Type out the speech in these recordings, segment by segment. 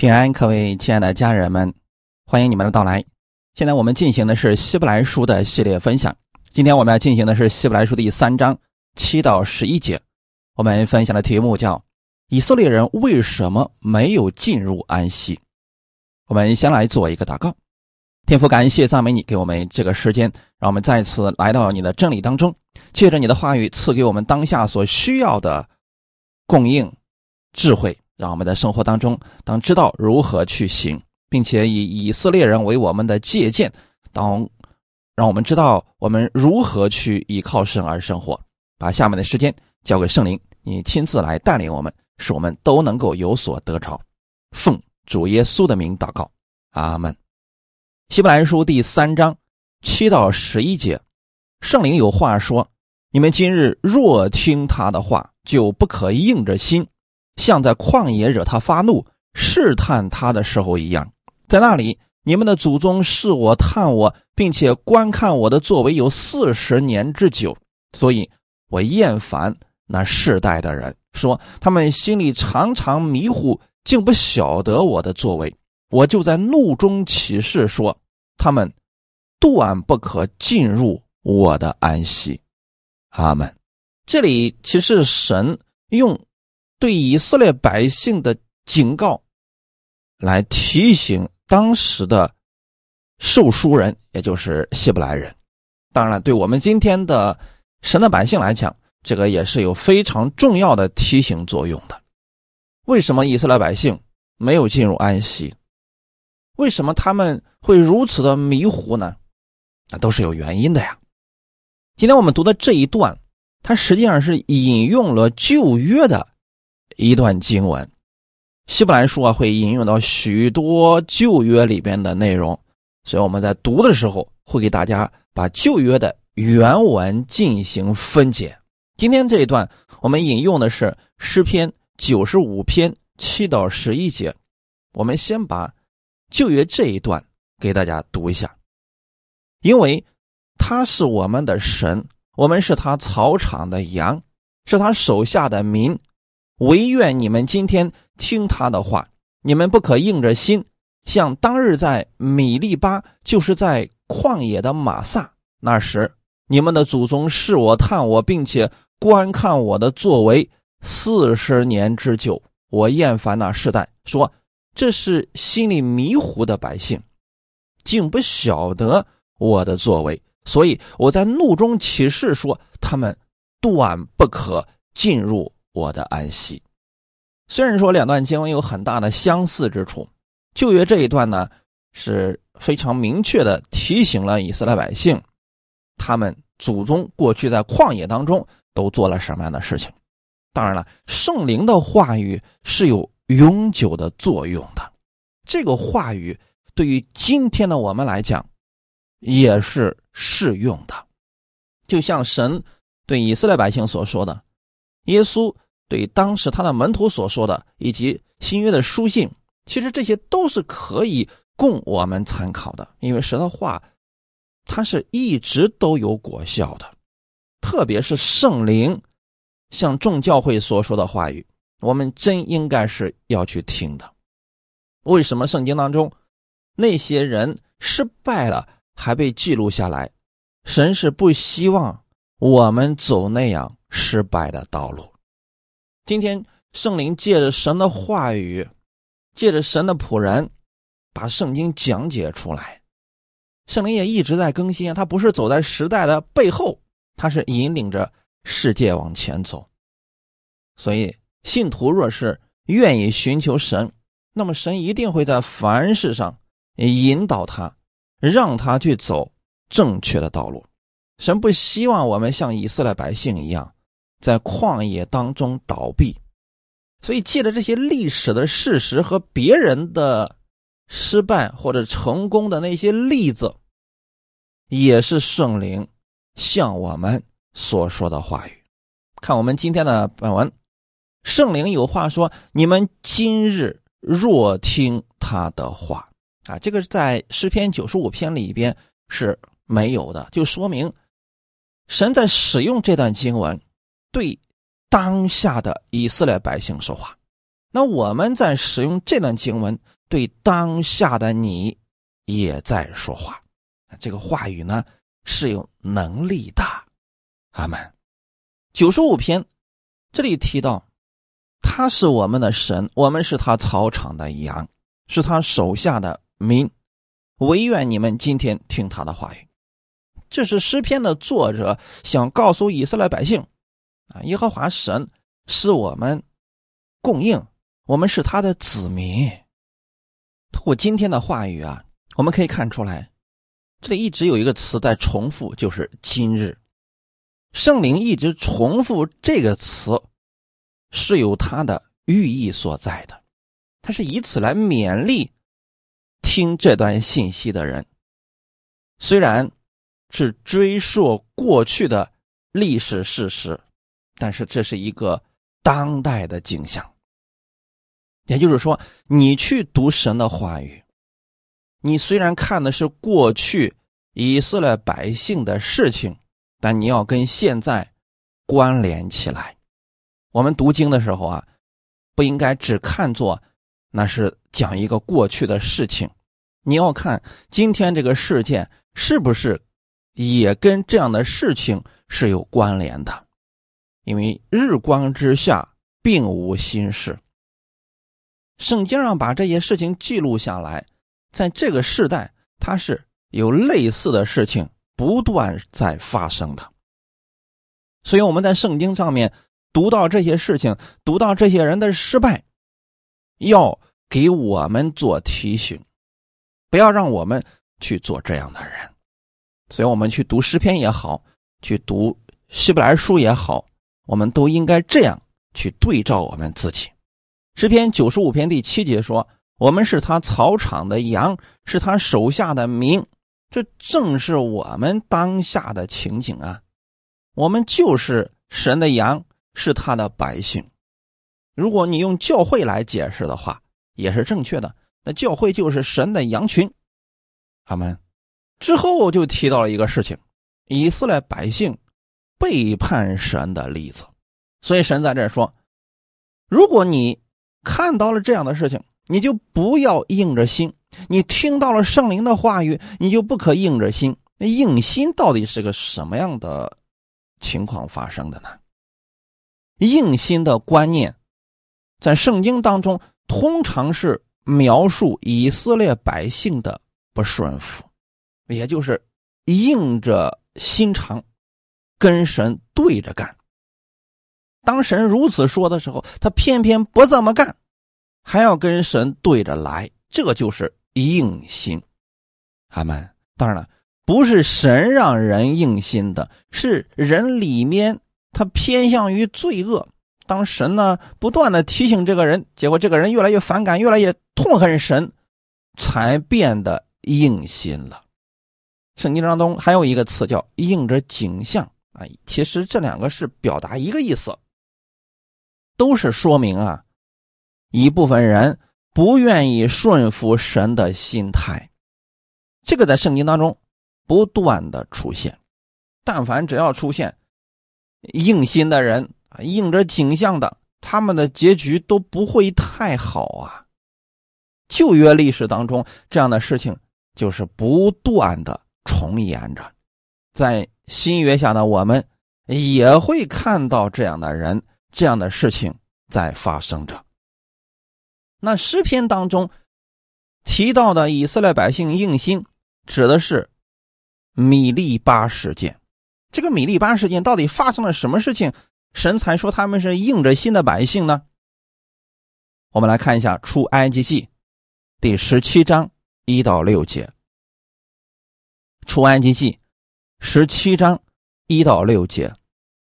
平安，各位亲爱的家人们，欢迎你们的到来。现在我们进行的是希伯来书的系列分享。今天我们要进行的是希伯来书第三章七到十一节。我们分享的题目叫“以色列人为什么没有进入安息”。我们先来做一个祷告。天父，感谢赞美你，给我们这个时间，让我们再次来到你的真理当中，借着你的话语赐给我们当下所需要的供应智慧。让我们在生活当中，当知道如何去行，并且以以色列人为我们的借鉴，当让我们知道我们如何去依靠神而生活。把下面的时间交给圣灵，你亲自来带领我们，使我们都能够有所得着。奉主耶稣的名祷告，阿门。希伯来书第三章七到十一节，圣灵有话说：你们今日若听他的话，就不可硬着心。像在旷野惹他发怒、试探他的时候一样，在那里，你们的祖宗试我、探我，并且观看我的作为有四十年之久，所以我厌烦那世代的人，说他们心里常常迷糊，竟不晓得我的作为。我就在怒中起誓说，他们断不可进入我的安息。阿门。这里其实神用。对以色列百姓的警告，来提醒当时的受书人，也就是希伯来人。当然了，对我们今天的神的百姓来讲，这个也是有非常重要的提醒作用的。为什么以色列百姓没有进入安息？为什么他们会如此的迷糊呢？那都是有原因的呀。今天我们读的这一段，它实际上是引用了旧约的。一段经文，希伯来书啊会引用到许多旧约里边的内容，所以我们在读的时候会给大家把旧约的原文进行分解。今天这一段我们引用的是诗篇九十五篇七到十一节，我们先把旧约这一段给大家读一下，因为他是我们的神，我们是他草场的羊，是他手下的民。唯愿你们今天听他的话，你们不可硬着心，像当日在米利巴，就是在旷野的马萨那时，你们的祖宗视我、探我，并且观看我的作为四十年之久。我厌烦那世代，说这是心里迷糊的百姓，竟不晓得我的作为，所以我在怒中起誓说，他们断不可进入。我的安息。虽然说两段经文有很大的相似之处，旧约这一段呢是非常明确的提醒了以色列百姓，他们祖宗过去在旷野当中都做了什么样的事情。当然了，圣灵的话语是有永久的作用的，这个话语对于今天的我们来讲也是适用的。就像神对以色列百姓所说的。耶稣对当时他的门徒所说的，以及新约的书信，其实这些都是可以供我们参考的。因为神的话，它是一直都有果效的，特别是圣灵向众教会所说的话语，我们真应该是要去听的。为什么圣经当中那些人失败了还被记录下来？神是不希望我们走那样。失败的道路。今天圣灵借着神的话语，借着神的仆人，把圣经讲解出来。圣灵也一直在更新啊，他不是走在时代的背后，他是引领着世界往前走。所以，信徒若是愿意寻求神，那么神一定会在凡事上引导他，让他去走正确的道路。神不希望我们像以色列百姓一样。在旷野当中倒闭，所以借着这些历史的事实和别人的失败或者成功的那些例子，也是圣灵向我们所说的话语。看我们今天的本文，圣灵有话说：“你们今日若听他的话啊，这个在诗篇九十五篇里边是没有的，就说明神在使用这段经文。”对当下的以色列百姓说话，那我们在使用这段经文，对当下的你也在说话。这个话语呢是有能力的。阿门。九十五篇这里提到，他是我们的神，我们是他草场的羊，是他手下的民。唯愿你们今天听他的话语。这是诗篇的作者想告诉以色列百姓啊，耶和华神是我们供应。我们是他的子民。通过今天的话语啊，我们可以看出来，这里一直有一个词在重复，就是“今日”。圣灵一直重复这个词，是有它的寓意所在的。他是以此来勉励听这段信息的人。虽然是追溯过去的历史事实，但是这是一个当代的景象。也就是说，你去读神的话语，你虽然看的是过去以色列百姓的事情，但你要跟现在关联起来。我们读经的时候啊，不应该只看作那是讲一个过去的事情，你要看今天这个事件是不是也跟这样的事情是有关联的，因为日光之下并无新事。圣经上把这些事情记录下来，在这个时代，它是有类似的事情不断在发生的。所以我们在圣经上面读到这些事情，读到这些人的失败，要给我们做提醒，不要让我们去做这样的人。所以，我们去读诗篇也好，去读希伯来书也好，我们都应该这样去对照我们自己。诗篇九十五篇第七节说：“我们是他草场的羊，是他手下的民。”这正是我们当下的情景啊！我们就是神的羊，是他的百姓。如果你用教会来解释的话，也是正确的。那教会就是神的羊群。他们之后就提到了一个事情：以色列百姓背叛神的例子。所以神在这说：“如果你……”看到了这样的事情，你就不要硬着心；你听到了圣灵的话语，你就不可硬着心。那硬心到底是个什么样的情况发生的呢？硬心的观念，在圣经当中通常是描述以色列百姓的不顺服，也就是硬着心肠跟神对着干。当神如此说的时候，他偏偏不这么干，还要跟神对着来，这就是硬心。阿门。当然了，不是神让人硬心的，是人里面他偏向于罪恶。当神呢不断的提醒这个人，结果这个人越来越反感，越来越痛恨神，才变得硬心了。圣经当中还有一个词叫“应着景象”啊，其实这两个是表达一个意思。都是说明啊，一部分人不愿意顺服神的心态，这个在圣经当中不断的出现。但凡只要出现硬心的人啊，应着景象的，他们的结局都不会太好啊。旧约历史当中这样的事情就是不断的重演着，在新约下的我们也会看到这样的人。这样的事情在发生着。那诗篇当中提到的以色列百姓硬心，指的是米利巴事件。这个米利巴事件到底发生了什么事情？神才说他们是硬着心的百姓呢？我们来看一下《出埃及记》第十七章一到六节，《出埃及记》十七章一到六节。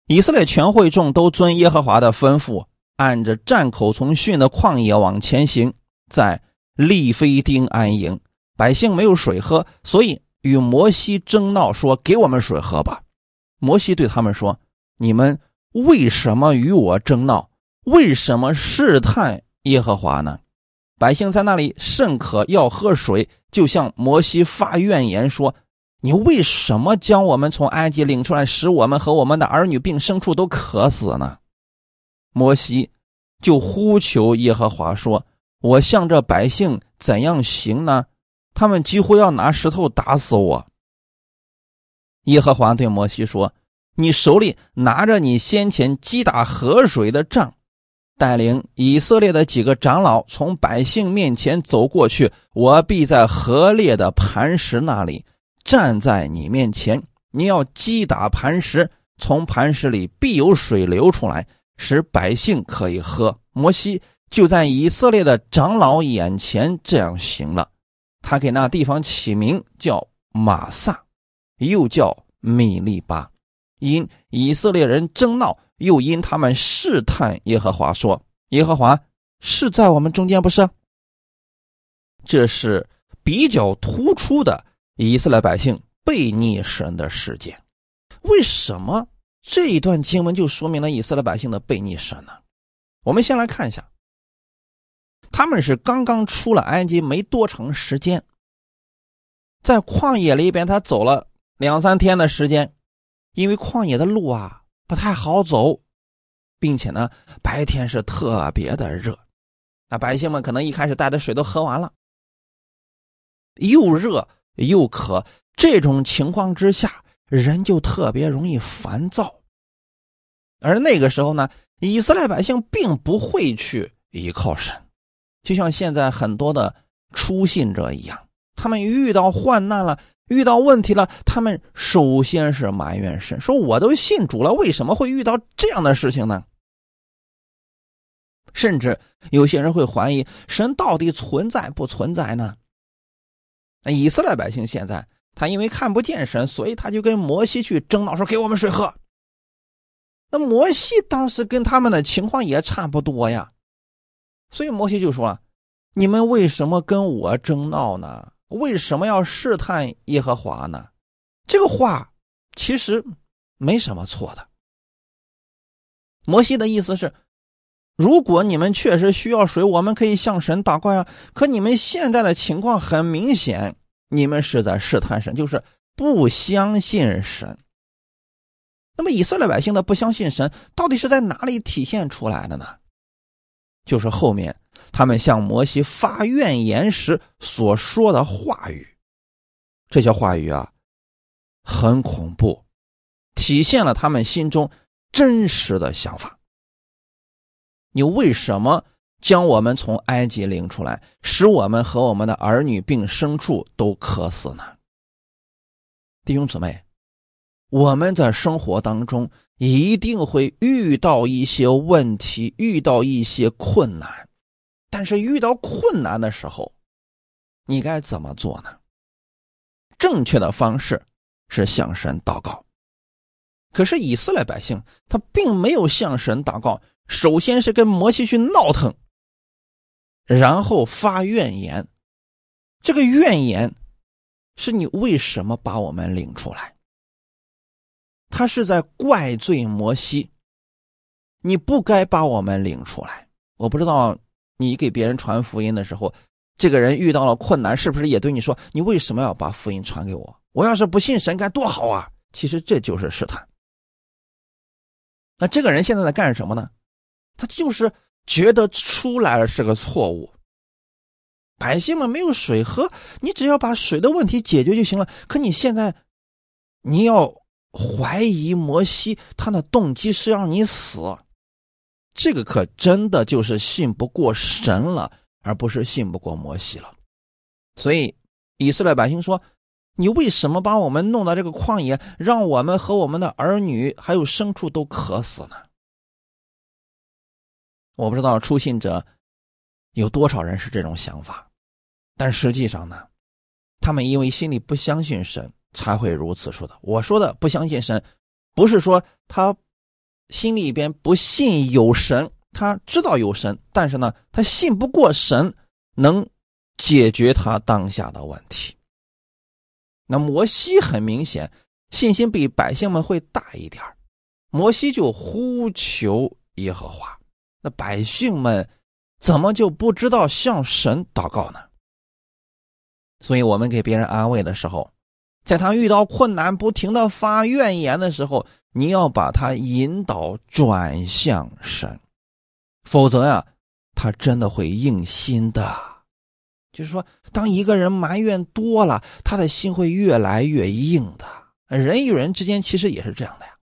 以色列全会众都遵耶和华的吩咐，按着战口从训的旷野往前行，在利非丁安营。百姓没有水喝，所以与摩西争闹，说：“给我们水喝吧。”摩西对他们说：“你们为什么与我争闹？为什么试探耶和华呢？”百姓在那里甚渴，要喝水，就向摩西发怨言说。你为什么将我们从埃及领出来，使我们和我们的儿女并牲畜都渴死呢？摩西就呼求耶和华说：“我向这百姓怎样行呢？他们几乎要拿石头打死我。”耶和华对摩西说：“你手里拿着你先前击打河水的杖，带领以色列的几个长老从百姓面前走过去，我必在河裂的磐石那里站在你面前。你要击打磐石。”从磐石里必有水流出来，使百姓可以喝。摩西就在以色列的长老眼前这样行了。他给那地方起名叫马萨，又叫米利巴，因以色列人争闹，又因他们试探耶和华，说：“耶和华是在我们中间，不是？”这是比较突出的以色列百姓背逆神的事件。为什么？这一段经文就说明了以色列百姓的背逆神呢。我们先来看一下，他们是刚刚出了埃及没多长时间，在旷野里边，他走了两三天的时间，因为旷野的路啊不太好走，并且呢白天是特别的热，那百姓们可能一开始带的水都喝完了，又热又渴，这种情况之下。人就特别容易烦躁，而那个时候呢，以色列百姓并不会去依靠神，就像现在很多的初信者一样，他们遇到患难了，遇到问题了，他们首先是埋怨神，说我都信主了，为什么会遇到这样的事情呢？甚至有些人会怀疑神到底存在不存在呢？那以色列百姓现在。他因为看不见神，所以他就跟摩西去争闹，说：“给我们水喝。”那摩西当时跟他们的情况也差不多呀，所以摩西就说：“你们为什么跟我争闹呢？为什么要试探耶和华呢？”这个话其实没什么错的。摩西的意思是：如果你们确实需要水，我们可以向神祷告呀。可你们现在的情况很明显。你们是在试探神，就是不相信神。那么以色列百姓的不相信神，到底是在哪里体现出来的呢？就是后面他们向摩西发怨言时所说的话语。这些话语啊，很恐怖，体现了他们心中真实的想法。你为什么？将我们从埃及领出来，使我们和我们的儿女并牲畜都渴死呢。弟兄姊妹，我们在生活当中一定会遇到一些问题，遇到一些困难。但是遇到困难的时候，你该怎么做呢？正确的方式是向神祷告。可是以色列百姓他并没有向神祷告，首先是跟摩西去闹腾。然后发怨言，这个怨言是你为什么把我们领出来？他是在怪罪摩西，你不该把我们领出来。我不知道你给别人传福音的时候，这个人遇到了困难，是不是也对你说：“你为什么要把福音传给我？我要是不信神该多好啊！”其实这就是试探。那这个人现在在干什么呢？他就是。觉得出来了是个错误，百姓们没有水喝，你只要把水的问题解决就行了。可你现在，你要怀疑摩西，他的动机是让你死，这个可真的就是信不过神了，而不是信不过摩西了。所以以色列百姓说：“你为什么把我们弄到这个旷野，让我们和我们的儿女还有牲畜都渴死呢？”我不知道出信者有多少人是这种想法，但实际上呢，他们因为心里不相信神，才会如此说的。我说的不相信神，不是说他心里边不信有神，他知道有神，但是呢，他信不过神能解决他当下的问题。那摩西很明显信心比百姓们会大一点摩西就呼求耶和华。那百姓们怎么就不知道向神祷告呢？所以，我们给别人安慰的时候，在他遇到困难、不停的发怨言的时候，你要把他引导转向神。否则呀，他真的会硬心的。就是说，当一个人埋怨多了，他的心会越来越硬的。人与人之间其实也是这样的呀。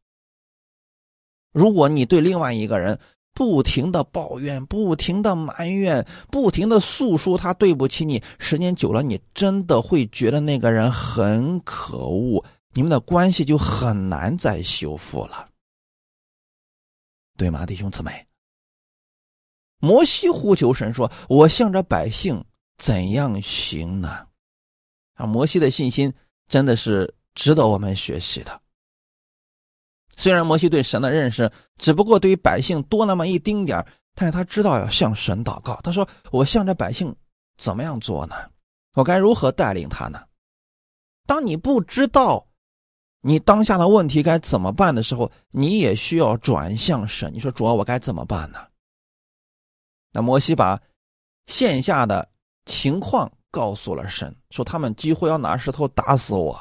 如果你对另外一个人不停的抱怨、不停的埋怨、不停的诉说他对不起你，时间久了，你真的会觉得那个人很可恶，你们的关系就很难再修复了，对吗，弟兄姊妹？摩西呼求神说：“我向着百姓怎样行呢？”啊，摩西的信心真的是值得我们学习的。虽然摩西对神的认识只不过对于百姓多那么一丁点但是他知道要向神祷告。他说：“我向着百姓怎么样做呢？我该如何带领他呢？”当你不知道你当下的问题该怎么办的时候，你也需要转向神。你说：“主啊，我该怎么办呢？”那摩西把线下的情况告诉了神，说他们几乎要拿石头打死我。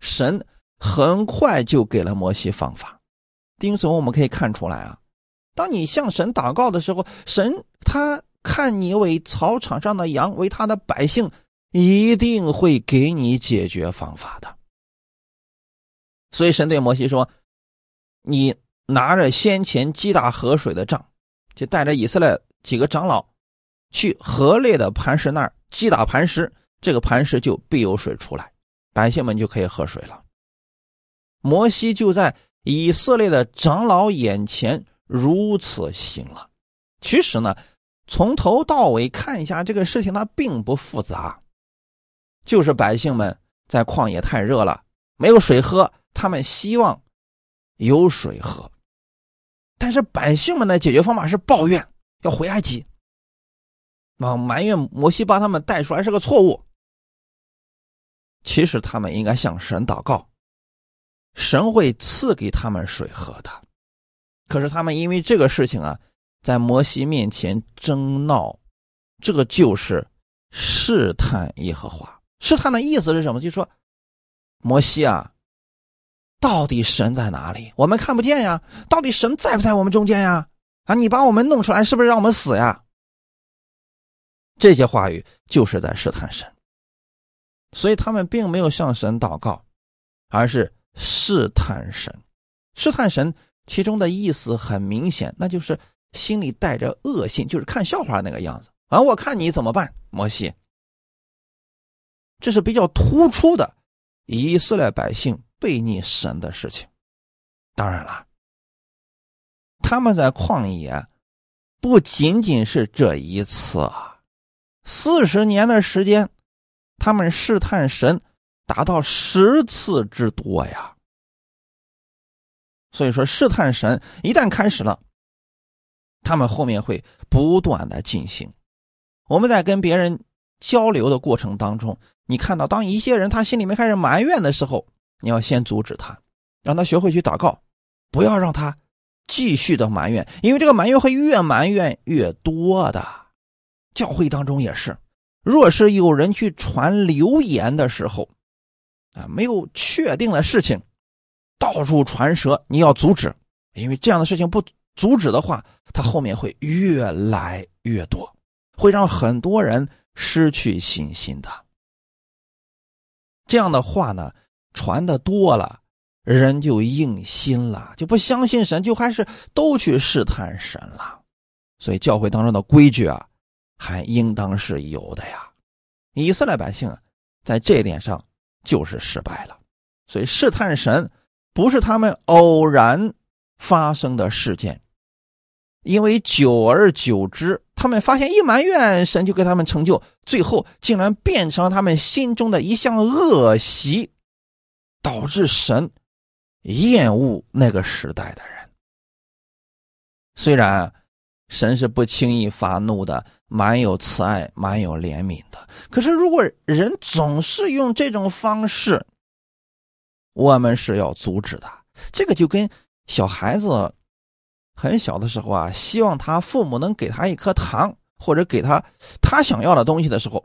神很快就给了摩西方法。丁总，我们可以看出来啊，当你向神祷告的时候，神他看你为草场上的羊，为他的百姓，一定会给你解决方法的。所以神对摩西说：“你拿着先前击打河水的杖。”就带着以色列几个长老去河烈的磐石那儿击打磐石，这个磐石就必有水出来，百姓们就可以喝水了。摩西就在以色列的长老眼前如此行了。其实呢，从头到尾看一下这个事情，它并不复杂，就是百姓们在旷野太热了，没有水喝，他们希望有水喝。但是百姓们的解决方法是抱怨，要回埃及，啊，埋怨摩西把他们带出来是个错误。其实他们应该向神祷告，神会赐给他们水喝的。可是他们因为这个事情啊，在摩西面前争闹，这个就是试探耶和华。试探的意思是什么？就说摩西啊。到底神在哪里？我们看不见呀。到底神在不在我们中间呀？啊，你把我们弄出来，是不是让我们死呀？这些话语就是在试探神，所以他们并没有向神祷告，而是试探神。试探神其中的意思很明显，那就是心里带着恶性，就是看笑话那个样子。啊，我看你怎么办，摩西。这是比较突出的以色列百姓。背逆神的事情，当然了，他们在旷野不仅仅是这一次啊，四十年的时间，他们试探神达到十次之多呀。所以说，试探神一旦开始了，他们后面会不断的进行。我们在跟别人交流的过程当中，你看到，当一些人他心里面开始埋怨的时候，你要先阻止他，让他学会去祷告，不要让他继续的埋怨，因为这个埋怨会越埋怨越多的。教会当中也是，若是有人去传流言的时候，啊，没有确定的事情，到处传舌，你要阻止，因为这样的事情不阻止的话，他后面会越来越多，会让很多人失去信心的。这样的话呢？传的多了，人就硬心了，就不相信神，就还是都去试探神了。所以教会当中的规矩啊，还应当是有的呀。以色列百姓在这一点上就是失败了。所以试探神不是他们偶然发生的事件，因为久而久之，他们发现一埋怨神就给他们成就，最后竟然变成了他们心中的一项恶习。导致神厌恶那个时代的人。虽然神是不轻易发怒的，蛮有慈爱、蛮有怜悯的，可是如果人总是用这种方式，我们是要阻止的。这个就跟小孩子很小的时候啊，希望他父母能给他一颗糖，或者给他他想要的东西的时候，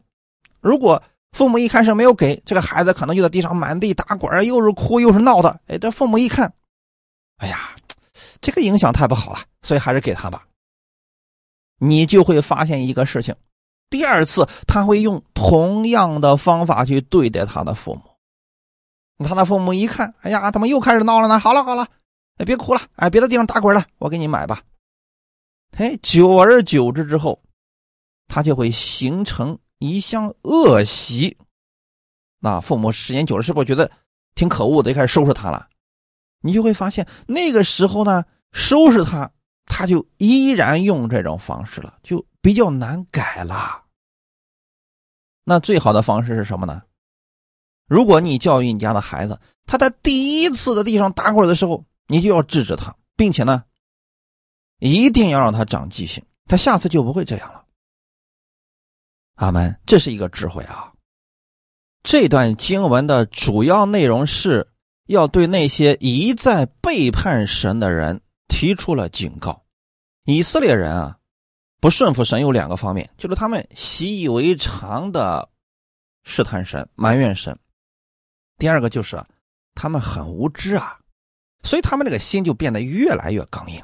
如果。父母一开始没有给这个孩子，可能就在地上满地打滚又是哭又是闹的。哎，这父母一看，哎呀，这个影响太不好了，所以还是给他吧。你就会发现一个事情：第二次他会用同样的方法去对待他的父母。他的父母一看，哎呀，怎么又开始闹了呢？好了好了，哎，别哭了，哎，别的地方打滚了，我给你买吧。哎，久而久之之后，他就会形成一项恶习。那父母时间久了，是不是觉得挺可恶的，就开始收拾他了？你就会发现，那个时候呢，收拾他，他就依然用这种方式了，就比较难改了。那最好的方式是什么呢？如果你教育你家的孩子，他在第一次在地上打滚的时候，你就要制止他，并且呢，一定要让他长记性，他下次就不会这样了。阿门，这是一个智慧啊。这段经文的主要内容是要对那些一再背叛神的人提出了警告。以色列人啊，不顺服神有两个方面，就是他们习以为常的试探神、埋怨神。第二个就是他们很无知啊，所以他们这个心就变得越来越刚硬。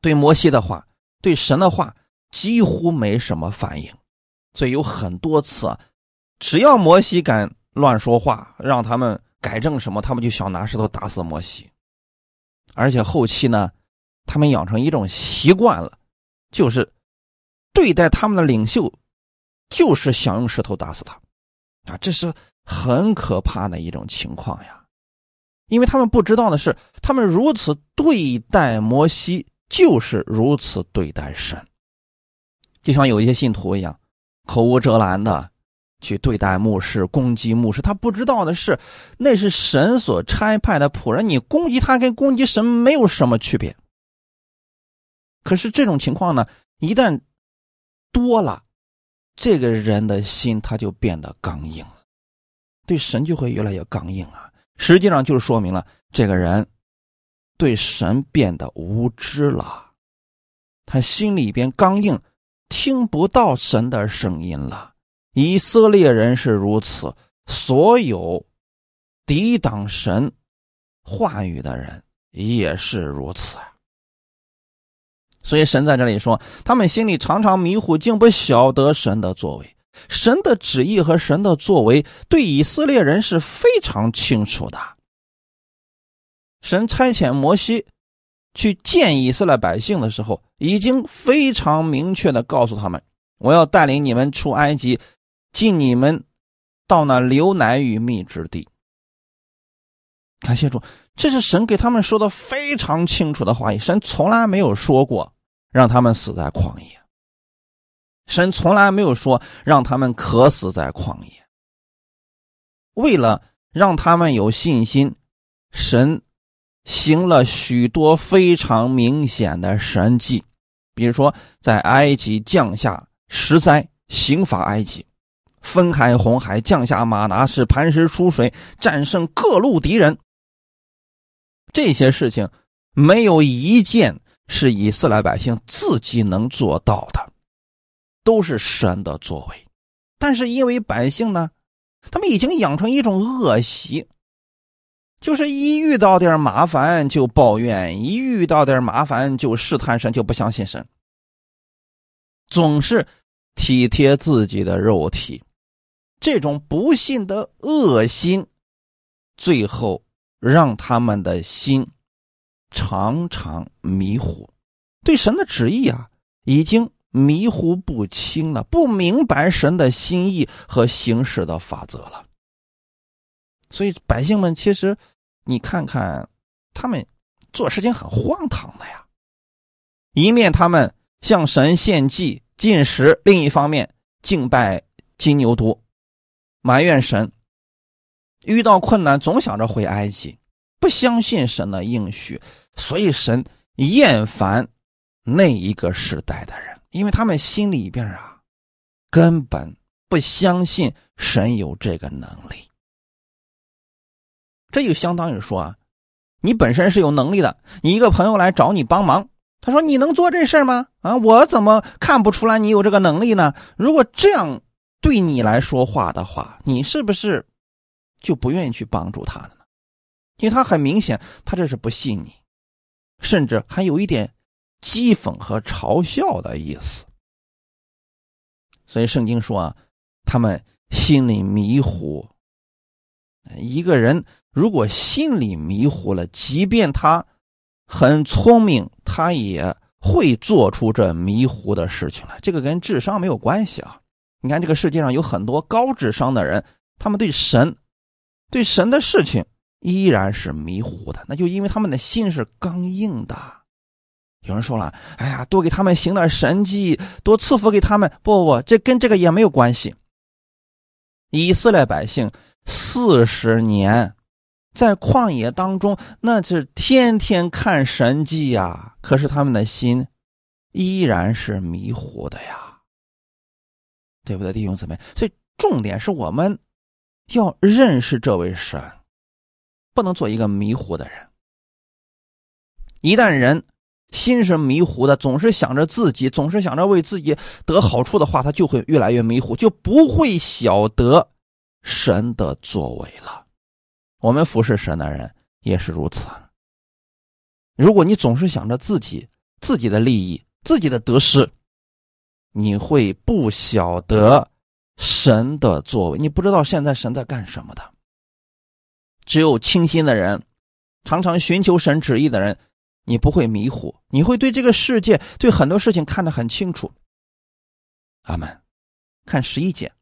对摩西的话，对神的话几乎没什么反应，所以有很多次，只要摩西敢乱说话，让他们改正什么，他们就想拿石头打死摩西。而且后期呢，他们养成一种习惯了，就是对待他们的领袖，就是想用石头打死他啊，这是。很可怕的一种情况呀，因为他们不知道的是，他们如此对待摩西，就是如此对待神。就像有一些信徒一样，口无遮拦的去对待牧师，攻击牧师。他不知道的是，那是神所差派的仆人，你攻击他跟攻击神没有什么区别。可是这种情况呢，一旦多了，这个人的心他就变得刚硬了。对神就会越来越刚硬啊！实际上就是说明了这个人对神变得无知了，他心里边刚硬，听不到神的声音了。以色列人是如此，所有抵挡神话语的人也是如此啊。所以神在这里说，他们心里常常迷糊，竟不晓得神的作为。神的旨意和神的作为，对以色列人是非常清楚的。神差遣摩西去见以色列百姓的时候，已经非常明确的告诉他们：“我要带领你们出埃及，进你们到那流奶与蜜之地。”感谢主，这是神给他们说的非常清楚的话语。神从来没有说过让他们死在旷野。神从来没有说让他们渴死在旷野。为了让他们有信心，神行了许多非常明显的神迹，比如说在埃及降下十灾，刑罚埃及，分开红海，降下马拿，是磐石出水，战胜各路敌人。这些事情没有一件是以色列百姓自己能做到的。都是神的作为，但是因为百姓呢，他们已经养成一种恶习，就是一遇到点麻烦就抱怨，一遇到点麻烦就试探神，就不相信神，总是体贴自己的肉体，这种不信的恶心，最后让他们的心常常迷糊，对神的旨意啊，已经。迷糊不清了，不明白神的心意和行事的法则了。所以百姓们其实，你看看，他们做事情很荒唐的呀。一面他们向神献祭进食，另一方面敬拜金牛犊，埋怨神。遇到困难总想着回埃及，不相信神的应许，所以神厌烦那一个时代的人。因为他们心里边啊，根本不相信神有这个能力。这就相当于说啊，你本身是有能力的，你一个朋友来找你帮忙，他说你能做这事吗？啊，我怎么看不出来你有这个能力呢？如果这样对你来说话的话，你是不是就不愿意去帮助他了呢？因为他很明显，他这是不信你，甚至还有一点讥讽和嘲笑的意思。所以圣经说啊，他们心里迷糊。一个人如果心里迷糊了，即便他很聪明，他也会做出这迷糊的事情来。这个跟智商没有关系啊。你看这个世界上有很多高智商的人，他们对神、对神的事情依然是迷糊的，那就因为他们的心是刚硬的。有人说了：“哎呀，多给他们行点神迹，多赐福给他们。”不不不，这跟这个也没有关系。以色列百姓四十年在旷野当中，那是天天看神迹呀，可是他们的心依然是迷糊的呀。对不对，弟兄姊妹？所以重点是我们要认识这位神，不能做一个迷糊的人。一旦人心是迷糊的，总是想着自己，总是想着为自己得好处的话，他就会越来越迷糊，就不会晓得神的作为了。我们服侍神的人也是如此。如果你总是想着自己、自己的利益、自己的得失，你会不晓得神的作为，你不知道现在神在干什么的。只有清心的人，常常寻求神旨意的人，你不会迷糊，你会对这个世界、对很多事情看得很清楚。阿门。看十一节，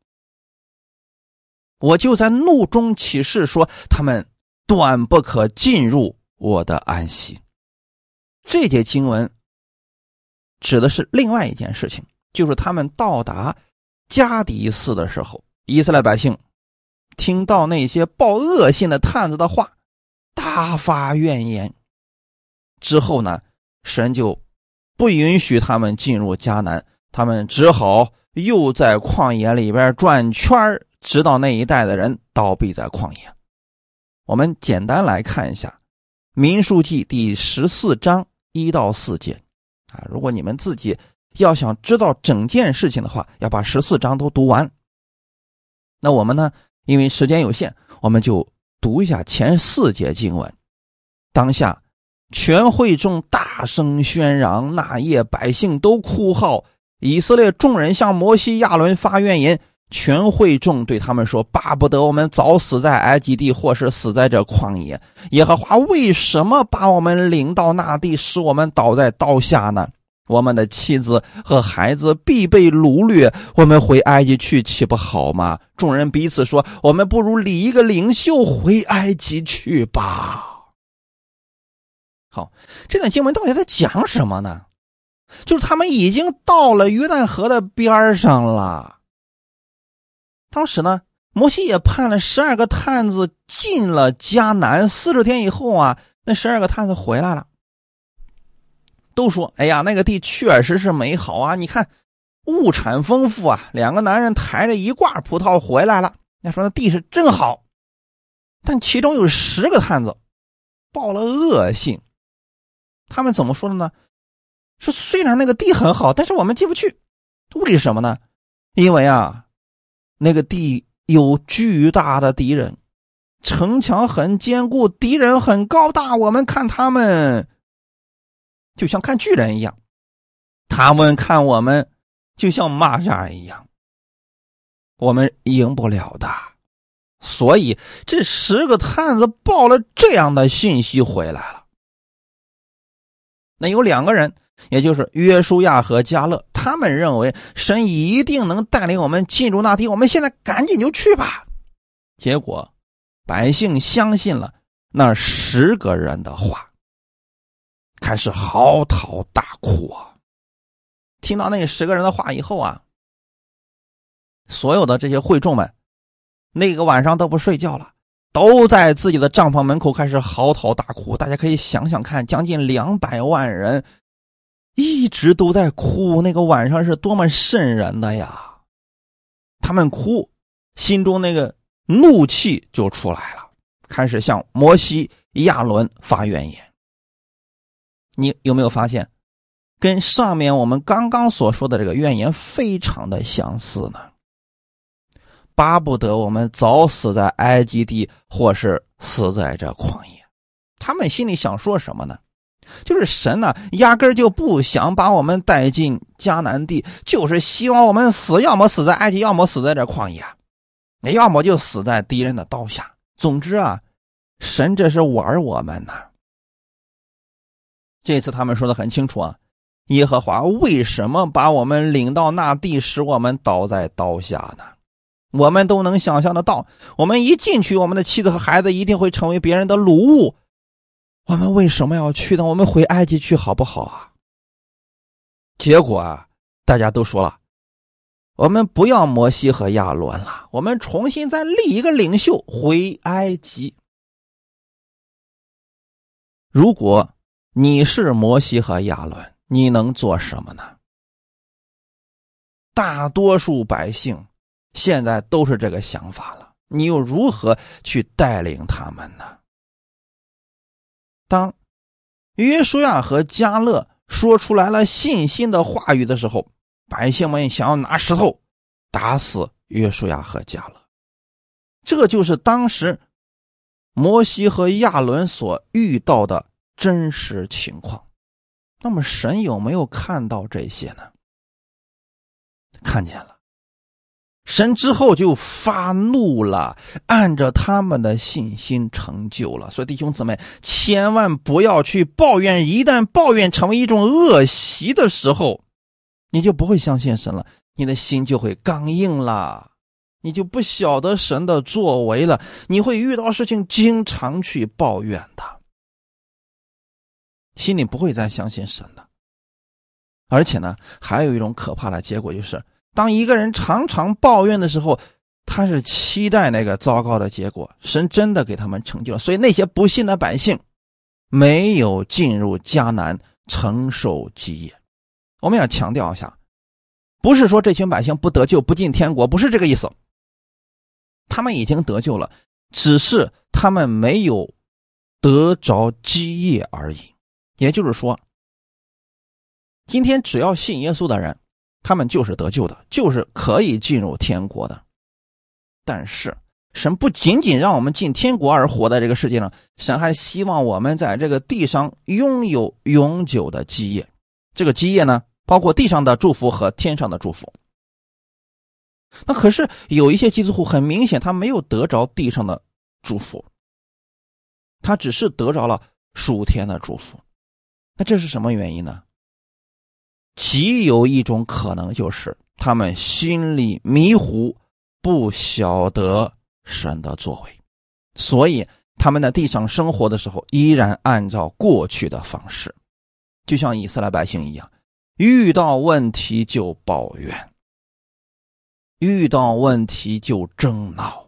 我就在怒中起誓说，他们断不可进入我的安息。这节经文指的是另外一件事情。就是他们到达加迪寺的时候，以色列百姓听到那些报恶信的探子的话，大发怨言。之后呢，神就不允许他们进入迦南，他们只好又在旷野里边转圈直到那一带的人倒闭在旷野。我们简单来看一下《民数记》第十四章一到四节啊，如果你们自己。要想知道整件事情的话，要把十四章都读完。那我们呢？因为时间有限，我们就读一下前四节经文。当下，全会众大声喧嚷，那夜百姓都哭号。以色列众人向摩西、亚伦发怨言。全会众对他们说：“巴不得我们早死在埃及地，或是死在这旷野。耶和华为什么把我们领到那地，使我们倒在刀下呢？”我们的妻子和孩子必被掳掠，我们回埃及去岂不好吗？众人彼此说：“我们不如理一个领袖回埃及去吧。”好，这段经文到底在讲什么呢？就是他们已经到了约旦河的边上了。当时呢，摩西也派了十二个探子进了迦南。四十天以后啊，那十二个探子回来了。都说：“哎呀，那个地确实是美好啊！你看，物产丰富啊。”两个男人抬着一挂葡萄回来了。人家说：“那地是真好。”但其中有十个探子报了恶信。他们怎么说的呢？说虽然那个地很好，但是我们进不去。为什么呢？因为啊，那个地有巨大的敌人，城墙很坚固，敌人很高大。我们看他们。就像看巨人一样，他们看我们就像蚂蚱一样，我们赢不了的。所以这十个探子报了这样的信息回来了。那有两个人，也就是约书亚和加勒，他们认为神一定能带领我们进入那地，我们现在赶紧就去吧。结果百姓相信了那十个人的话。开始嚎啕大哭啊！听到那十个人的话以后啊，所有的这些会众们，那个晚上都不睡觉了，都在自己的帐篷门口开始嚎啕大哭。大家可以想想看，将近两百万人一直都在哭，那个晚上是多么瘆人的呀！他们哭，心中那个怒气就出来了，开始向摩西、亚伦发怨言。你有没有发现，跟上面我们刚刚所说的这个怨言非常的相似呢？巴不得我们早死在埃及地，或是死在这旷野。他们心里想说什么呢？就是神呢，压根就不想把我们带进迦南地，就是希望我们死，要么死在埃及，要么死在这旷野，要么就死在敌人的刀下。总之啊，神这是玩我们呢。这次他们说的很清楚啊，耶和华为什么把我们领到那地，使我们倒在刀下呢？我们都能想象得到，我们一进去，我们的妻子和孩子一定会成为别人的掳物。我们为什么要去呢？我们回埃及去好不好啊？结果啊，大家都说了，我们不要摩西和亚伦了，我们重新再立一个领袖回埃及。如果你是摩西和亚伦，你能做什么呢？大多数百姓现在都是这个想法了，你又如何去带领他们呢？当约书亚和加勒说出来了信心的话语的时候，百姓们想要拿石头打死约书亚和加勒。这就是当时摩西和亚伦所遇到的真实情况。那么，神有没有看到这些呢？看见了。神之后就发怒了，按着他们的信心成就了。所以弟兄姊妹，千万不要去抱怨。一旦抱怨成为一种恶习的时候，你就不会相信神了，你的心就会刚硬了，你就不晓得神的作为了。你会遇到事情经常去抱怨的，心里不会再相信神的。而且呢，还有一种可怕的结果就是。当一个人常常抱怨的时候，他是期待那个糟糕的结果。神真的给他们成就了，所以那些不信的百姓没有进入迦南承受基业。我们要强调一下，不是说这群百姓不得救、不进天国，不是这个意思。他们已经得救了，只是他们没有得着基业而已。也就是说，今天只要信耶稣的人。他们就是得救的，就是可以进入天国的。但是神不仅仅让我们进天国而活在这个世界上，神还希望我们在这个地上拥有永久的基业。这个基业呢，包括地上的祝福和天上的祝福。那可是有一些基督徒很明显，他没有得着地上的祝福，他只是得着了属天的祝福。那这是什么原因呢？极有一种可能，就是他们心里迷糊，不晓得神的作为，所以他们在地上生活的时候，依然按照过去的方式，就像以色列百姓一样，遇到问题就抱怨，遇到问题就争闹，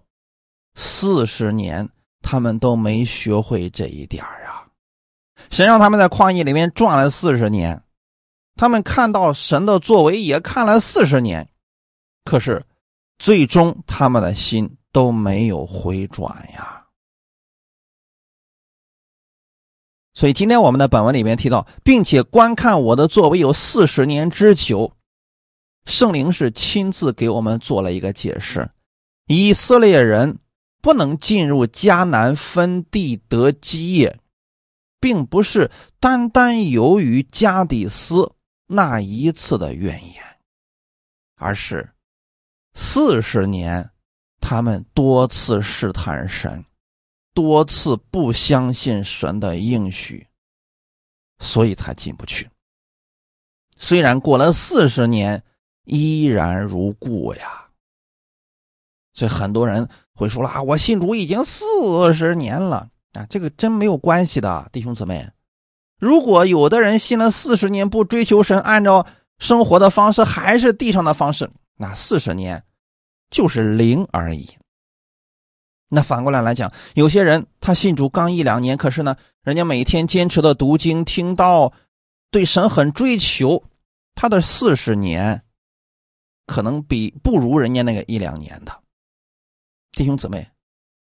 四十年他们都没学会这一点啊！神让他们在旷野里面转了四十年。他们看到神的作为也看了四十年，可是最终他们的心都没有回转呀。所以今天我们的本文里面提到，并且观看我的作为有四十年之久，圣灵是亲自给我们做了一个解释：以色列人不能进入迦南分地得基业，并不是单单由于加底斯。那一次的怨言，而是四十年，他们多次试探神，多次不相信神的应许，所以才进不去。虽然过了四十年，依然如故呀。所以很多人会说了啊，我信主已经四十年了啊，这个真没有关系的，弟兄姊妹。如果有的人信了四十年不追求神，按照生活的方式还是地上的方式，那四十年就是零而已。那反过来来讲，有些人他信主刚一两年，可是呢，人家每天坚持的读经、听道，对神很追求，他的四十年可能比不如人家那个一两年的弟兄姊妹。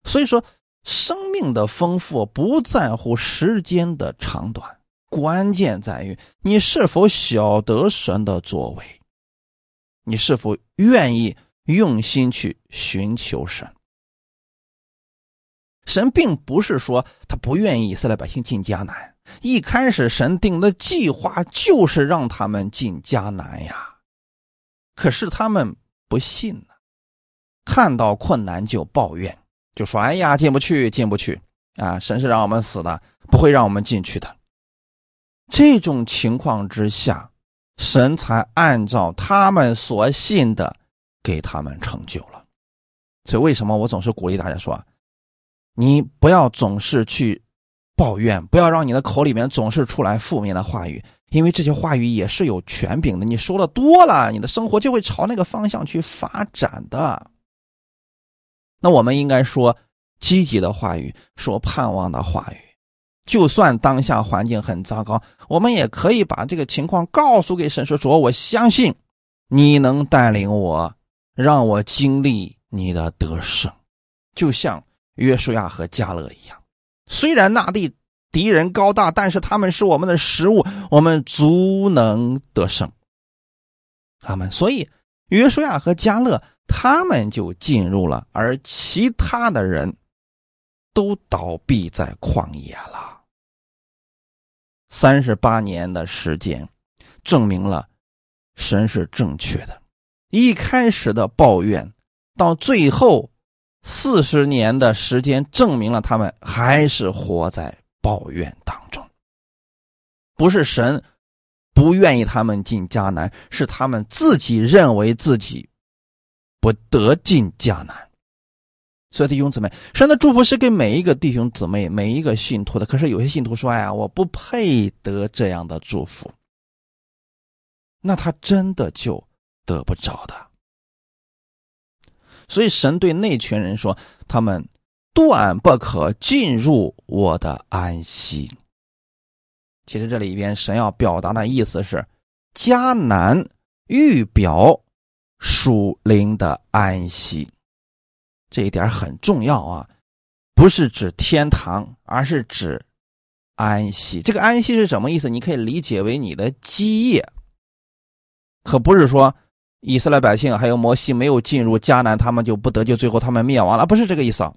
所以说。生命的丰富不在乎时间的长短，关键在于你是否晓得神的作为，你是否愿意用心去寻求神。神并不是说他不愿意以色列百姓进迦南，一开始神定的计划就是让他们进迦南呀。可是他们不信呢，看到困难就抱怨，就说：“哎呀，进不去，进不去啊！神是让我们死的，不会让我们进去的。”这种情况之下，神才按照他们所信的给他们成就了。所以，为什么我总是鼓励大家说，你不要总是去抱怨，不要让你的口里面总是出来负面的话语。因为这些话语也是有权柄的，你说的多了，你的生活就会朝那个方向去发展的。那我们应该说积极的话语，说盼望的话语。就算当下环境很糟糕，我们也可以把这个情况告诉给神，说：“主，我相信你能带领我，让我经历你的得胜。”就像约书亚和加勒一样，虽然那地。敌人高大，但是他们是我们的食物，我们足能得胜。他们，所以约书亚和加勒他们就进入了，而其他的人都倒闭在旷野了。三十八年的时间，证明了神是正确的。一开始的抱怨，到最后四十年的时间，证明了他们还是活在。抱怨当中，不是神不愿意他们进迦南，是他们自己认为自己不得进迦南。所以弟兄姊妹，神的祝福是给每一个弟兄姊妹、每一个信徒的。可是有些信徒说：“哎呀，我不配得这样的祝福。”那他真的就得不着的。所以神对那群人说：“他们。”断不可进入我的安息。其实这里边神要表达的意思是，迦南预表属灵的安息，这一点很重要啊，不是指天堂，而是指安息。这个安息是什么意思？你可以理解为你的基业，可不是说以色列百姓还有摩西没有进入迦南，他们就不得救，最后他们灭亡了，不是这个意思啊。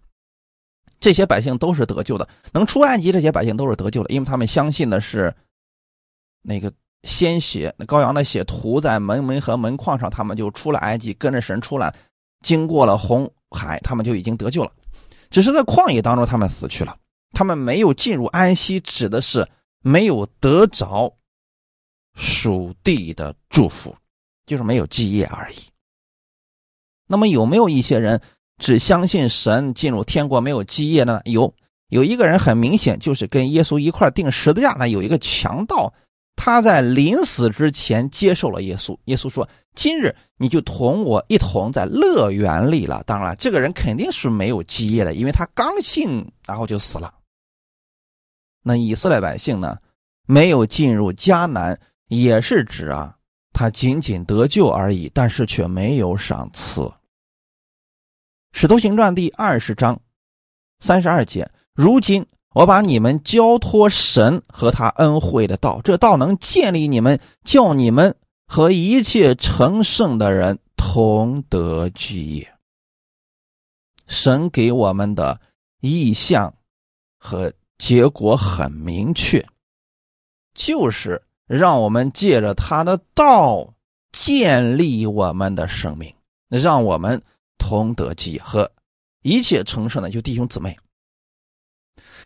这些百姓都是得救的，能出埃及，这些百姓都是得救的，因为他们相信的是那个鲜血，那羔羊的血涂在门门和门框上，他们就出了埃及，跟着神出来，经过了红海，他们就已经得救了。只是在旷野当中，他们死去了，他们没有进入安息，指的是没有得着属地的祝福，就是没有基业而已。那么有没有一些人？只相信神进入天国没有基业呢有有一个人很明显就是跟耶稣一块定十字架的有一个强盗，他在临死之前接受了耶稣。耶稣说：“今日你就同我一同在乐园里了。”当然，这个人肯定是没有基业的，因为他刚信然后就死了。那以色列百姓呢，没有进入迦南，也是指啊，他仅仅得救而已，但是却没有赏赐。《使徒行传》第二十章三十二节，如今我把你们交托神和他恩惠的道，这道能建立你们，叫你们和一切成圣的人同得基业。神给我们的意向和结果很明确，就是让我们借着他的道建立我们的生命，让我们。同得基和一切成圣的就弟兄姊妹，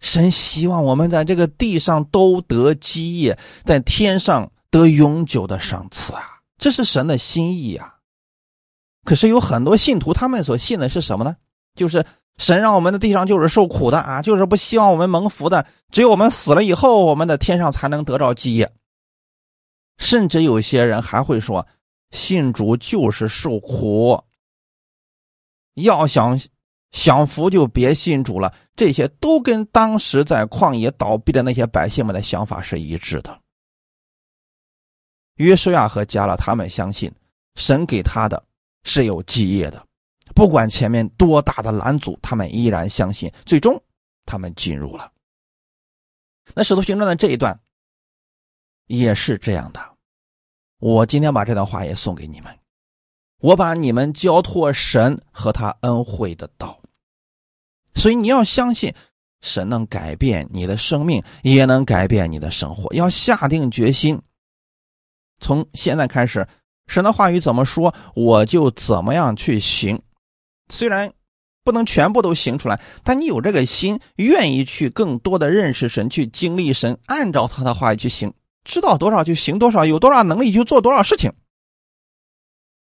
神希望我们在这个地上都得基业，在天上得永久的赏赐啊！这是神的心意啊！可是有很多信徒，他们所信的是什么呢？就是神让我们的地上就是受苦的啊，就是不希望我们蒙福的，只有我们死了以后，我们的天上才能得到基业。甚至有些人还会说，信主就是受苦。要想享福，就别信主了。这些都跟当时在旷野倒闭的那些百姓们的想法是一致的。约书亚和加勒他们相信神给他的是有基业的，不管前面多大的拦阻，他们依然相信。最终，他们进入了。那使徒行传的这一段也是这样的。我今天把这段话也送给你们。我把你们交托神和他恩惠的道。所以你要相信，神能改变你的生命，也能改变你的生活。要下定决心，从现在开始，神的话语怎么说，我就怎么样去行。虽然不能全部都行出来，但你有这个心，愿意去更多的认识神，去经历神，按照他的话语去行，知道多少就行多少，有多少能力就做多少事情。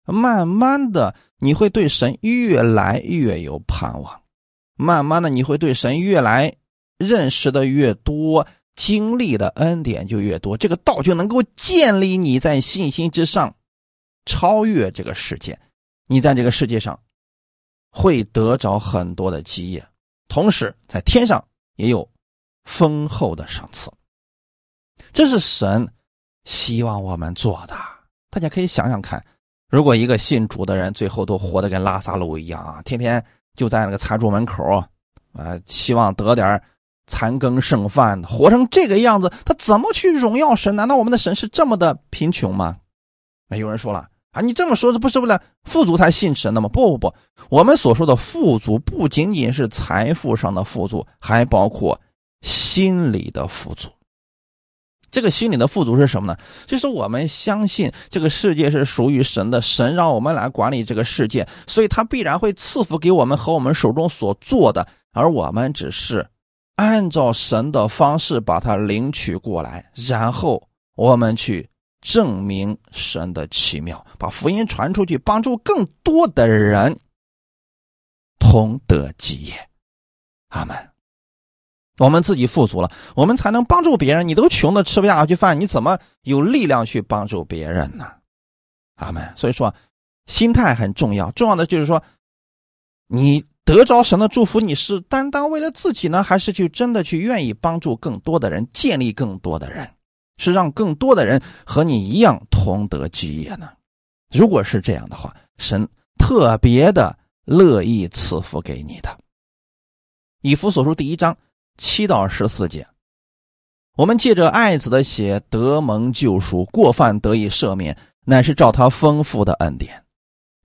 慢慢的，你会对神越来越有盼望；慢慢的，你会对神越来认识的越多，经历的恩典就越多。这个道就能够建立你在信心之上，超越这个世界。你在这个世界上会得着很多的基业，同时在天上也有丰厚的赏赐。这是神希望我们做的。大家可以想想看。如果一个信主的人最后都活得跟拉萨路一样啊，天天就在那个财主门口啊，希望得点残羹剩饭，活成这个样子，他怎么去荣耀神？难道我们的神是这么的贫穷吗？那有人说了啊，你这么说，这不是为了富足才信神的吗？不不不，我们所说的富足不仅仅是财富上的富足，还包括心理的富足。这个心里的富足是什么呢？就是我们相信这个世界是属于神的，神让我们来管理这个世界，所以他必然会赐福给我们和我们手中所做的，而我们只是按照神的方式把它领取过来，然后我们去证明神的奇妙，把福音传出去，帮助更多的人同得基业。阿门。我们自己富足了，我们才能帮助别人。你都穷的吃不下去饭，你怎么有力量去帮助别人呢？阿门。所以说，心态很重要。重要的就是说，你得着神的祝福，你是单单为了自己呢，还是去真的去愿意帮助更多的人，建立更多的人，是让更多的人和你一样同得基业呢？如果是这样的话，神特别的乐意赐福给你的。以弗所书第一章。七到十四节，我们借着爱子的血得蒙救赎，过犯得以赦免，乃是照他丰富的恩典。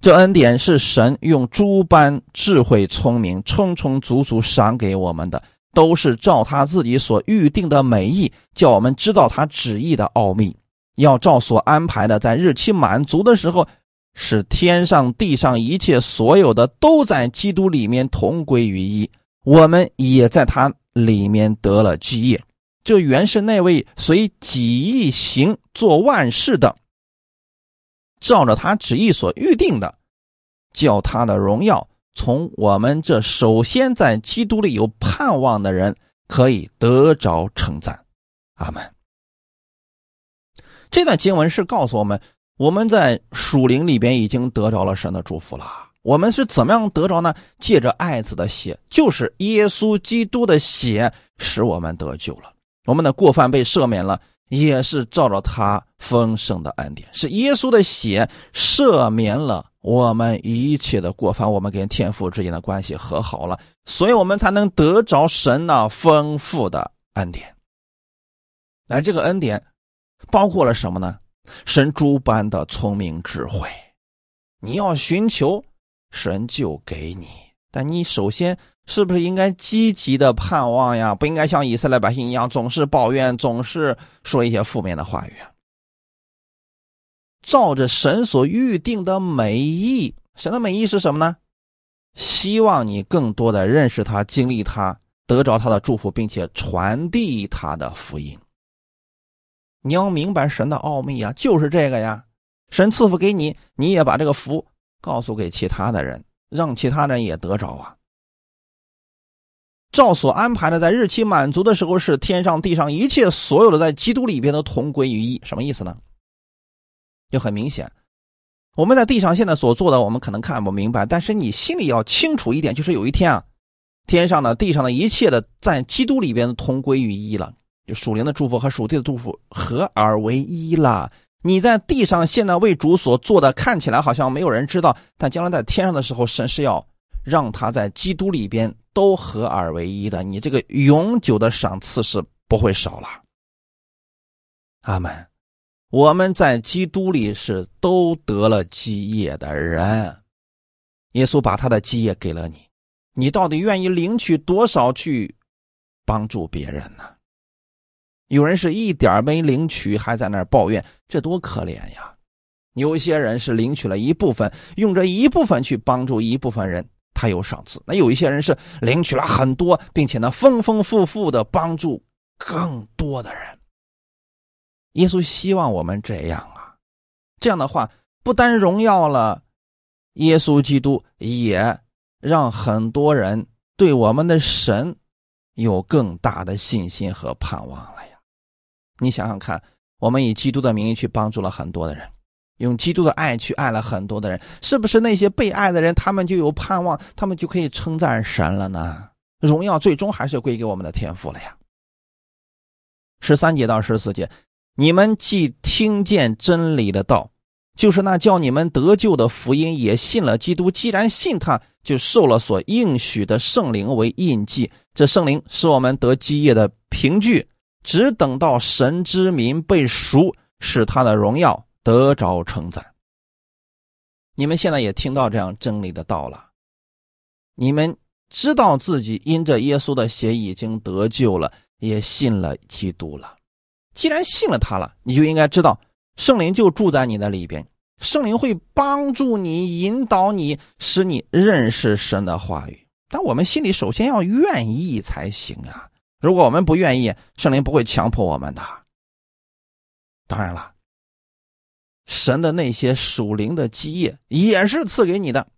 这恩典是神用诸般智慧、聪明，充充足足赏给我们的，都是照他自己所预定的美意，叫我们知道他旨意的奥秘，要照所安排的，在日期满足的时候，使天上地上一切所有的都在基督里面同归于一，我们也在他。里面得了基业，这原是那位随己意行做万事的，照着他旨意所预定的，叫他的荣耀从我们这首先在基督里有盼望的人可以得着称赞。阿门。这段经文是告诉我们，我们在属灵里边已经得着了神的祝福了。我们是怎么样得着呢？借着爱子的血，就是耶稣基督的血，使我们得救了。我们的过犯被赦免了，也是照着他丰盛的恩典，是耶稣的血赦免了我们一切的过犯，我们跟天父之间的关系和好了，所以我们才能得着神那丰富的恩典。那这个恩典包括了什么呢？神诸般的聪明智慧，你要寻求。神就给你，但你首先是不是应该积极的盼望呀？不应该像以色列百姓一样，总是抱怨，总是说一些负面的话语。照着神所预定的美意，神的美意是什么呢？希望你更多的认识他，经历他，得着他的祝福，并且传递他的福音。你要明白神的奥秘啊，就是这个呀。神赐福给你，你也把这个福。告诉给其他的人，让其他人也得着啊！照所安排的，在日期满足的时候，是天上地上一切所有的在基督里边都同归于一。什么意思呢？就很明显，我们在地上现在所做的，我们可能看不明白，但是你心里要清楚一点，就是有一天啊，天上的、地上的一切的，在基督里边同归于一了，就属灵的祝福和属地的祝福合而为一了。你在地上现在为主所做的，看起来好像没有人知道，但将来在天上的时候，神是要让他在基督里边都合二为一的。你这个永久的赏赐是不会少了。阿门。我们在基督里是都得了基业的人，耶稣把他的基业给了你，你到底愿意领取多少去帮助别人呢？有人是一点没领取，还在那抱怨，这多可怜呀！有些人是领取了一部分，用这一部分去帮助一部分人，他有赏赐；那有一些人是领取了很多，并且呢，丰丰富富的帮助更多的人。耶稣希望我们这样啊，这样的话，不单荣耀了耶稣基督，也让很多人对我们的神有更大的信心和盼望了呀。你想想看，我们以基督的名义去帮助了很多的人，用基督的爱去爱了很多的人，是不是那些被爱的人，他们就有盼望，他们就可以称赞神了呢？荣耀最终还是归给我们的天赋了呀。十三节到十四节。你们既听见真理的道，就是那叫你们得救的福音，也信了基督。既然信他，就受了所应许的圣灵为印记。这圣灵是我们得基业的凭据，只等到神之民被赎，使他的荣耀得着称赞。你们现在也听到这样真理的道了，你们知道自己因着耶稣的血已经得救了，也信了基督了。既然信了他了，你就应该知道圣灵就住在你的里边，圣灵会帮助你、引导你，使你认识神的话语。但我们心里首先要愿意才行啊！如果我们不愿意，圣灵不会强迫我们的。当然了，神的那些属灵的基业也是赐给你的，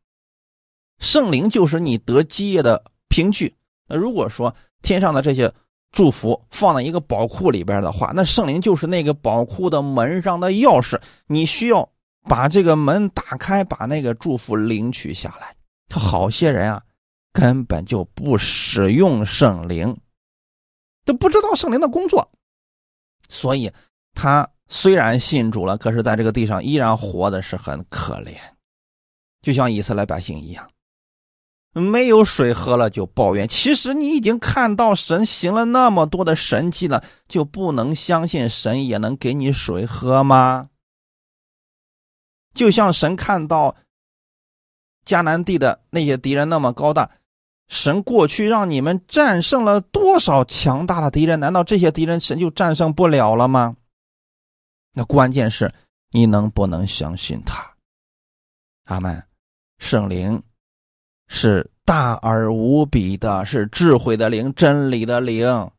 圣灵就是你得基业的凭据。那如果说天上的这些，祝福放在一个宝库里边的话，那圣灵就是那个宝库的门上的钥匙。你需要把这个门打开，把那个祝福领取下来。好些人啊，根本就不使用圣灵，都不知道圣灵的工作，所以他虽然信主了，可是在这个地上依然活的是很可怜，就像以色列百姓一样。没有水喝了就抱怨，其实你已经看到神行了那么多的神迹了，就不能相信神也能给你水喝吗？就像神看到迦南地的那些敌人那么高大，神过去让你们战胜了多少强大的敌人？难道这些敌人神就战胜不了了吗？那关键是你能不能相信他？阿门，圣灵。是大而无比的，是智慧的灵，真理的灵。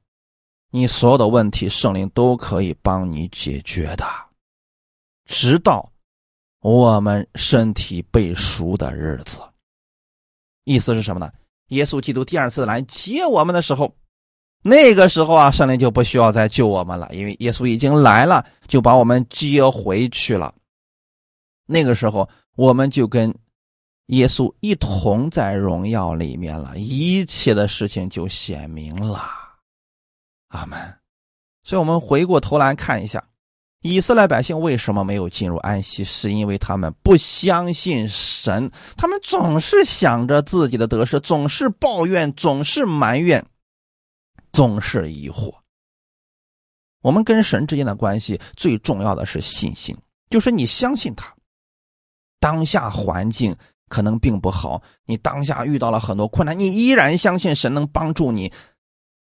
你所有的问题，圣灵都可以帮你解决的，直到我们身体被赎的日子。意思是什么呢？耶稣基督第二次来接我们的时候，那个时候啊，圣灵就不需要再救我们了，因为耶稣已经来了，就把我们接回去了。那个时候，我们就跟。耶稣一同在荣耀里面了，一切的事情就显明了。阿门。所以，我们回过头来看一下，以色列百姓为什么没有进入安息？是因为他们不相信神，他们总是想着自己的得失，总是抱怨，总是埋怨，总是疑惑。我们跟神之间的关系，最重要的是信心，就是你相信他。当下环境。可能并不好，你当下遇到了很多困难，你依然相信神能帮助你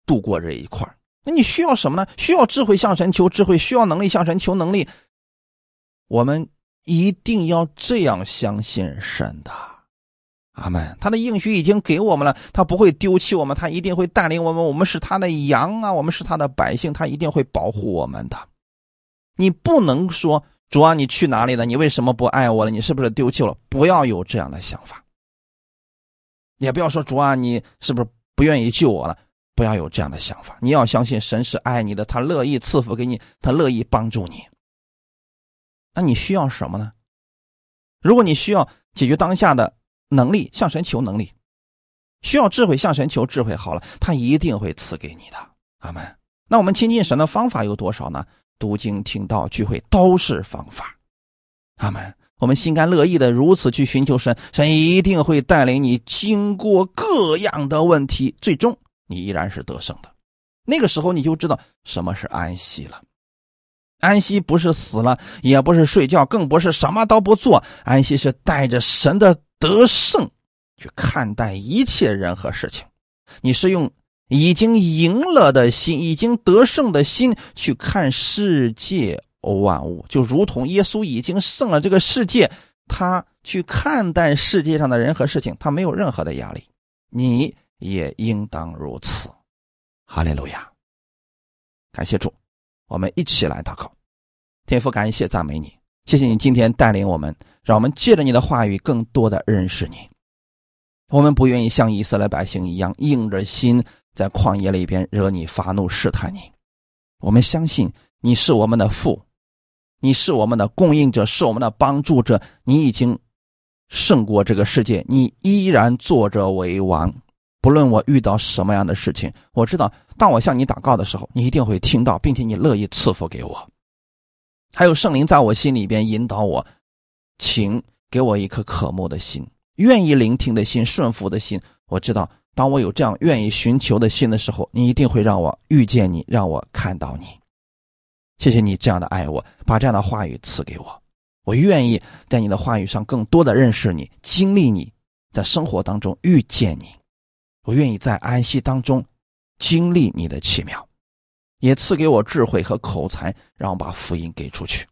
度过这一块那你需要什么呢？需要智慧向神求智慧，需要能力向神求能力。我们一定要这样相信神的，阿门。他的应许已经给我们了，他不会丢弃我们，他一定会带领我们。我们是他的羊啊，我们是他的百姓，他一定会保护我们的。你不能说。主啊，你去哪里了？你为什么不爱我了？你是不是丢弃了？不要有这样的想法，也不要说主啊，你是不是不愿意救我了？不要有这样的想法。你要相信神是爱你的，他乐意赐福给你，他乐意帮助你。那你需要什么呢？如果你需要解决当下的能力，向神求能力；需要智慧，向神求智慧。好了，他一定会赐给你的。阿门。那我们亲近神的方法有多少呢？读经、听道、聚会都是方法，阿门。我们心甘乐意的如此去寻求神，神一定会带领你经过各样的问题，最终你依然是得胜的。那个时候你就知道什么是安息了。安息不是死了，也不是睡觉，更不是什么都不做。安息是带着神的得胜去看待一切人和事情。你是用已经赢了的心、已经得胜的心去看世界万物，就如同耶稣已经胜了这个世界，他去看待世界上的人和事情，他没有任何的压力。你也应当如此。哈利路亚！感谢主，我们一起来祷告。天父，感谢赞美你，谢谢你今天带领我们，让我们借着你的话语更多的认识你。我们不愿意像以色列百姓一样硬着心在旷野里边惹你发怒试探你。我们相信你是我们的父，你是我们的供应者，是我们的帮助者。你已经胜过这个世界，你依然坐着为王。不论我遇到什么样的事情，我知道当我向你祷告的时候，你一定会听到，并且你乐意赐福给我。还有圣灵在我心里边引导我，请给我一颗渴慕的心。愿意聆听的心，顺服的心。我知道，当我有这样愿意寻求的心的时候，你一定会让我遇见你，让我看到你。谢谢你这样的爱我，把这样的话语赐给我。我愿意在你的话语上更多的认识你，经历你，在生活当中遇见你。我愿意在安息当中经历你的奇妙，也赐给我智慧和口才，让我把福音给出去。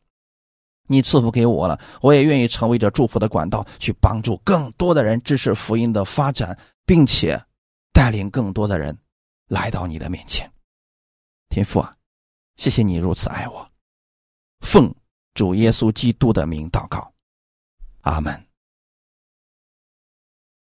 你赐福给我了，我也愿意成为这祝福的管道，去帮助更多的人支持福音的发展，并且带领更多的人来到你的面前。天父啊，谢谢你如此爱我，奉主耶稣基督的名祷告，阿门。